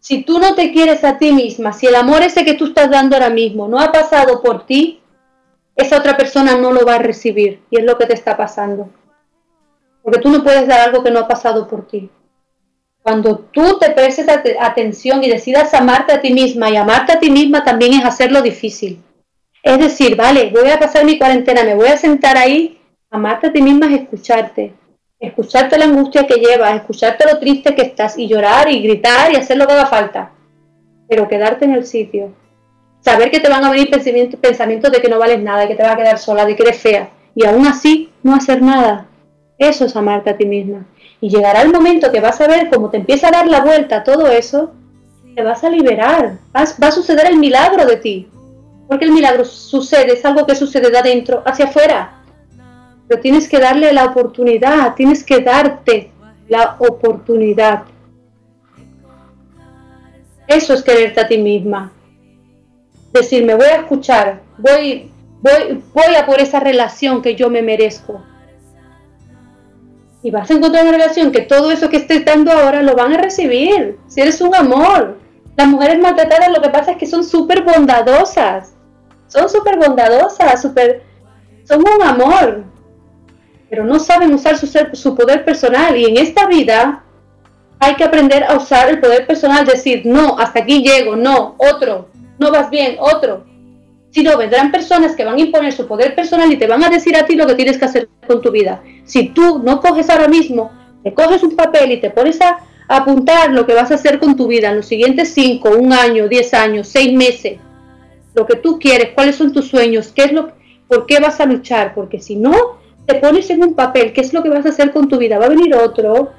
Si tú no te quieres a ti misma, si el amor ese que tú estás dando ahora mismo no ha pasado por ti, esa otra persona no lo va a recibir y es lo que te está pasando. Porque tú no puedes dar algo que no ha pasado por ti. Cuando tú te prestes atención y decidas amarte a ti misma y amarte a ti misma también es hacerlo difícil. Es decir, vale, voy a pasar mi cuarentena, me voy a sentar ahí Amarte a ti misma es escucharte, escucharte la angustia que llevas, escucharte lo triste que estás y llorar y gritar y hacer lo que haga falta, pero quedarte en el sitio. Saber que te van a venir pensamientos, de que no vales nada, de que te vas a quedar sola, de que eres fea y aún así no hacer nada. Eso es amarte a ti misma. Y llegará el momento que vas a ver cómo te empieza a dar la vuelta a todo eso, te vas a liberar, va a suceder el milagro de ti. Porque el milagro sucede, es algo que sucede de adentro hacia afuera pero tienes que darle la oportunidad, tienes que darte la oportunidad. Eso es quererte a ti misma. Decir, me voy a escuchar, voy, voy, voy a por esa relación que yo me merezco. Y vas a encontrar una relación que todo eso que estés dando ahora lo van a recibir. Si eres un amor. Las mujeres maltratadas lo que pasa es que son súper bondadosas. Son súper bondadosas, súper... Son un amor pero no saben usar su, su poder personal y en esta vida hay que aprender a usar el poder personal, decir, no, hasta aquí llego, no, otro, no vas bien, otro. Si no, vendrán personas que van a imponer su poder personal y te van a decir a ti lo que tienes que hacer con tu vida. Si tú no coges ahora mismo, te coges un papel y te pones a, apuntar lo que vas a hacer con tu vida en los siguientes 5, un año, 10 años, 6 meses, lo que tú quieres, cuáles son tus sueños, qué es lo, por qué vas a luchar, porque si no, te pones en un papel qué es lo que vas a hacer con tu vida. Va a venir otro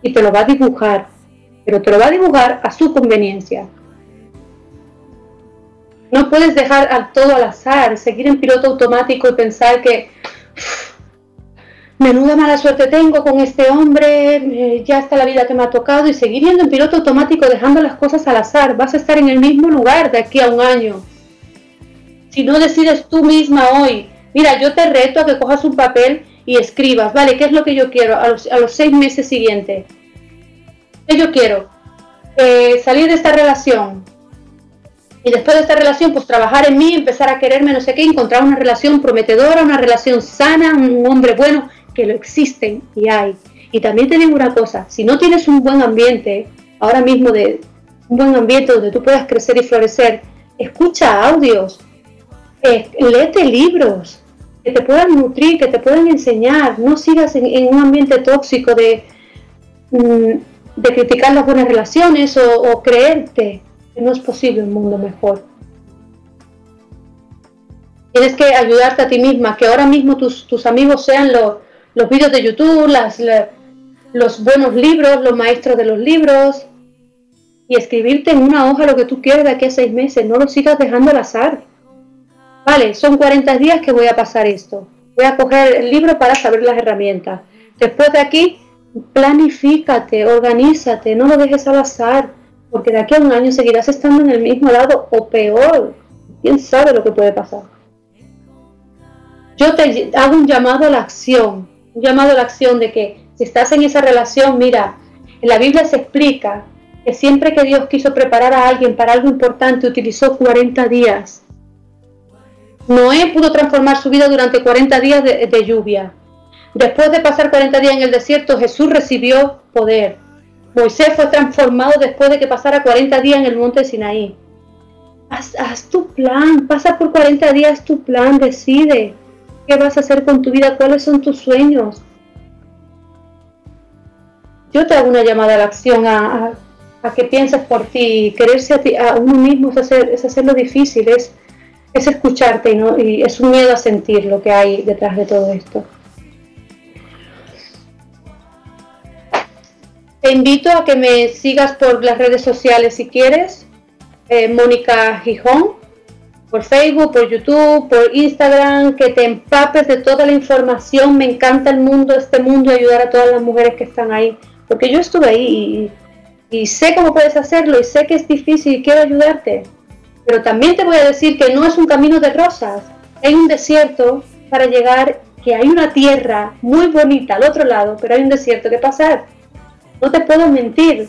y te lo va a dibujar, pero te lo va a dibujar a su conveniencia. No puedes dejar a todo al azar, seguir en piloto automático y pensar que menuda mala suerte tengo con este hombre, eh, ya está la vida que me ha tocado y seguir yendo en piloto automático dejando las cosas al azar. Vas a estar en el mismo lugar de aquí a un año. Si no decides tú misma hoy Mira, yo te reto a que cojas un papel y escribas, vale, ¿qué es lo que yo quiero a los, seis meses siguientes? ¿Qué yo quiero? Eh, salir de esta relación. Y después de esta relación, pues trabajar en mí, empezar a quererme, no sé qué, encontrar una relación prometedora, una relación sana, un hombre bueno, que lo existen y hay. Y también te digo una cosa, si no tienes un buen ambiente, ahora mismo de un buen ambiente donde tú puedas crecer y florecer, escucha audios, eh, léete libros que te puedan nutrir, que te puedan enseñar. No sigas en, un ambiente tóxico de, mm, de criticar las buenas relaciones o, creerte no es posible un mundo mejor. Tienes que ayudarte a ti misma, que ahora mismo tus, amigos sean los vídeos de YouTube, las, los buenos libros, los maestros de los libros, y escribirte en una hoja lo que tú quieres de aquí a seis meses. No lo sigas dejando al azar. Vale, son 40 días que voy a pasar esto. Voy a coger el libro para saber las herramientas. Después de aquí, planifícate, organízate, no lo dejes al azar, porque de aquí a un año seguirás estando en el mismo lado o peor. ¿Quién sabe lo que puede pasar? Yo te hago un llamado a la acción, un llamado a la acción de que si estás en esa relación, mira, en la Biblia se explica que siempre que Dios quiso preparar a alguien para algo importante, utilizó 40 días. Noé pudo transformar su vida durante 40 días de, lluvia. Después de pasar 40 días en el desierto, Jesús recibió poder. Moisés fue transformado después de que pasara 40 días en el monte Sinaí. Haz, haz, tu plan, pasa por 40 días tu plan, decide qué vas a hacer con tu vida, cuáles son tus sueños. Yo te hago una llamada a la acción, a, que pienses por ti, quererse a, uno mismo es, hacer, es hacerlo difícil, es, es escucharte y, ¿no? y es un miedo a sentir lo que hay detrás de todo esto. Te invito a que me sigas por las redes sociales si quieres. Eh, Mónica Gijón, por Facebook, por YouTube, por Instagram, que te empapes de toda la información. Me encanta el mundo, este mundo, ayudar a todas las mujeres que están ahí. Porque yo estuve ahí y, y sé cómo puedes hacerlo y sé que es difícil y quiero ayudarte. Pero también te voy a decir que no es un camino de rosas. Hay un desierto para llegar, que hay una tierra muy bonita al otro lado, pero hay un desierto que pasar no te puedo mentir.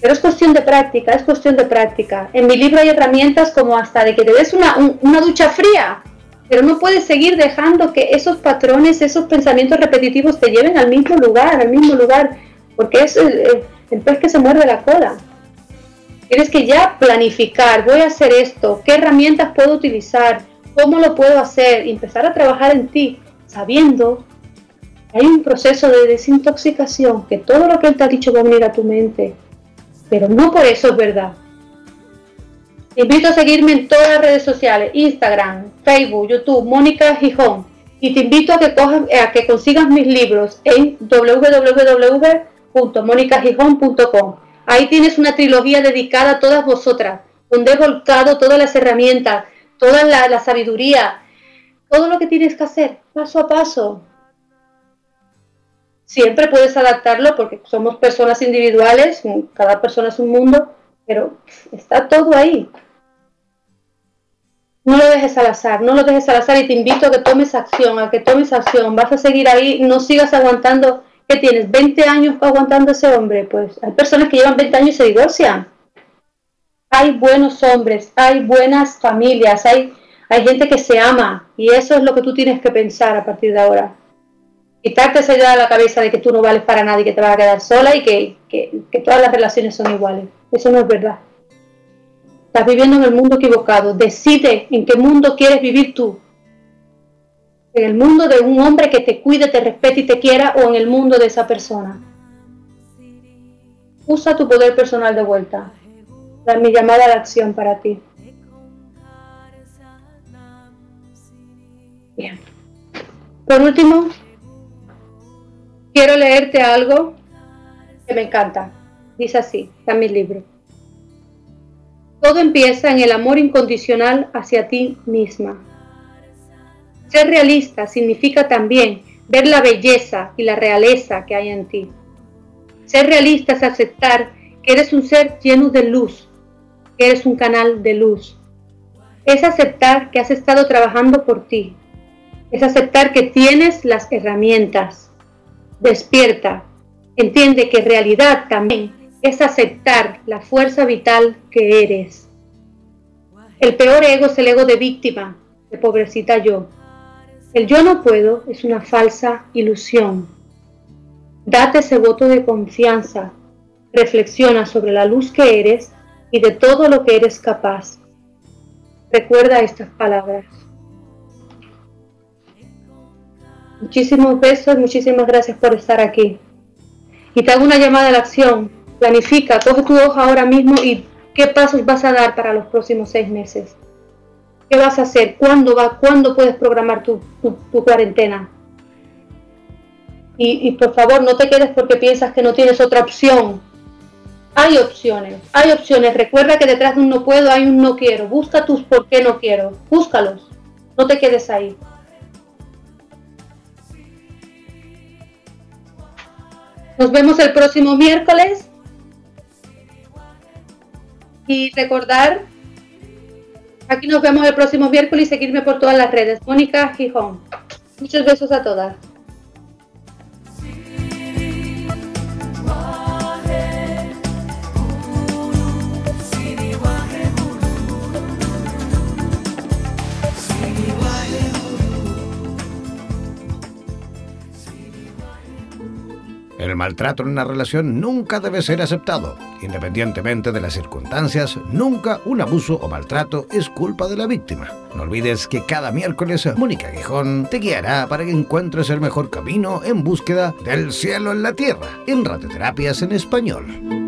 Pero es cuestión de práctica, es cuestión de práctica. En mi libro hay herramientas como hasta de que te des una, ducha fría, pero no puedes seguir dejando que esos patrones, esos pensamientos repetitivos te lleven al mismo lugar, al mismo lugar, porque es el, el pez que se muerde la cola. Tienes que ya planificar, voy a hacer esto, qué herramientas puedo utilizar, cómo lo puedo hacer, y empezar a trabajar en ti, sabiendo hay un proceso de desintoxicación que todo lo que él te ha dicho va a venir a tu mente, pero no por eso es verdad. Te invito a seguirme en todas las redes sociales, Instagram, Facebook, YouTube, Mónica Gijón. Y te invito a que, cojas, a que consigas mis libros en www.monicagijón.com. Ahí tienes una trilogía dedicada a todas vosotras, donde he volcado todas las herramientas, toda la, la sabiduría, todo lo que tienes que hacer, paso a paso, Siempre puedes adaptarlo porque somos personas individuales, cada persona es un mundo, pero está todo ahí. No lo dejes al azar, no lo dejes al azar y te invito a que tomes acción, a que tomes acción. Vas a seguir ahí, no sigas aguantando. ¿Qué tienes? ¿20 años aguantando ese hombre? Pues hay personas que llevan 20 años y se divorcian. Hay buenos hombres, hay buenas familias, hay, hay gente que se ama y eso es lo que tú tienes que pensar a partir de ahora quitarte esa idea de la cabeza de que tú no vales para nadie, que te vas a quedar sola y que, todas las relaciones son iguales. Eso no es verdad. Estás viviendo en el mundo equivocado. Decide en qué mundo quieres vivir tú. En el mundo de un hombre que te cuide, te respete y te quiera o en el mundo de esa persona. Usa tu poder personal de vuelta. Da mi llamada a la acción para ti. Bien. Por último, Quiero leerte algo que me encanta. Dice así, está en mi libro. Todo empieza en el amor incondicional hacia ti misma. Ser realista significa también ver la belleza y la realeza que hay en ti. Ser realista es aceptar que eres un ser lleno de luz, que eres un canal de luz. Es aceptar que has estado trabajando por ti. Es aceptar que tienes las herramientas Despierta. Entiende que realidad también es aceptar la fuerza vital que eres. El peor ego es el ego de víctima, de pobrecita yo. El yo no puedo es una falsa ilusión. Date ese voto de confianza. Reflexiona sobre la luz que eres y de todo lo que eres capaz. Recuerda estas palabras. Muchísimos besos, muchísimas gracias por estar aquí. Y te hago una llamada a la acción. Planifica, coge tu hoja ahora mismo y qué pasos vas a dar para los próximos seis meses. ¿Qué vas a hacer? ¿Cuándo, va, ¿cuándo puedes programar tu, cuarentena? Y, y por favor, no te quedes porque piensas que no tienes otra opción. Hay opciones, hay opciones. Recuerda que detrás de un no puedo hay un no quiero. Busca tus por qué no quiero. Búscalos. No te quedes ahí. Nos vemos el próximo miércoles. Y recordar, aquí nos vemos el próximo miércoles y seguirme por todas las redes. Mónica Gijón. Muchos besos a todas. Maltrato en una relación nunca debe ser aceptado. Independientemente de las circunstancias, nunca un abuso o maltrato es culpa de la víctima. No olvides que cada miércoles Mónica Gijón te guiará para que encuentres el mejor camino en búsqueda del cielo en la tierra, en radioterapias en español.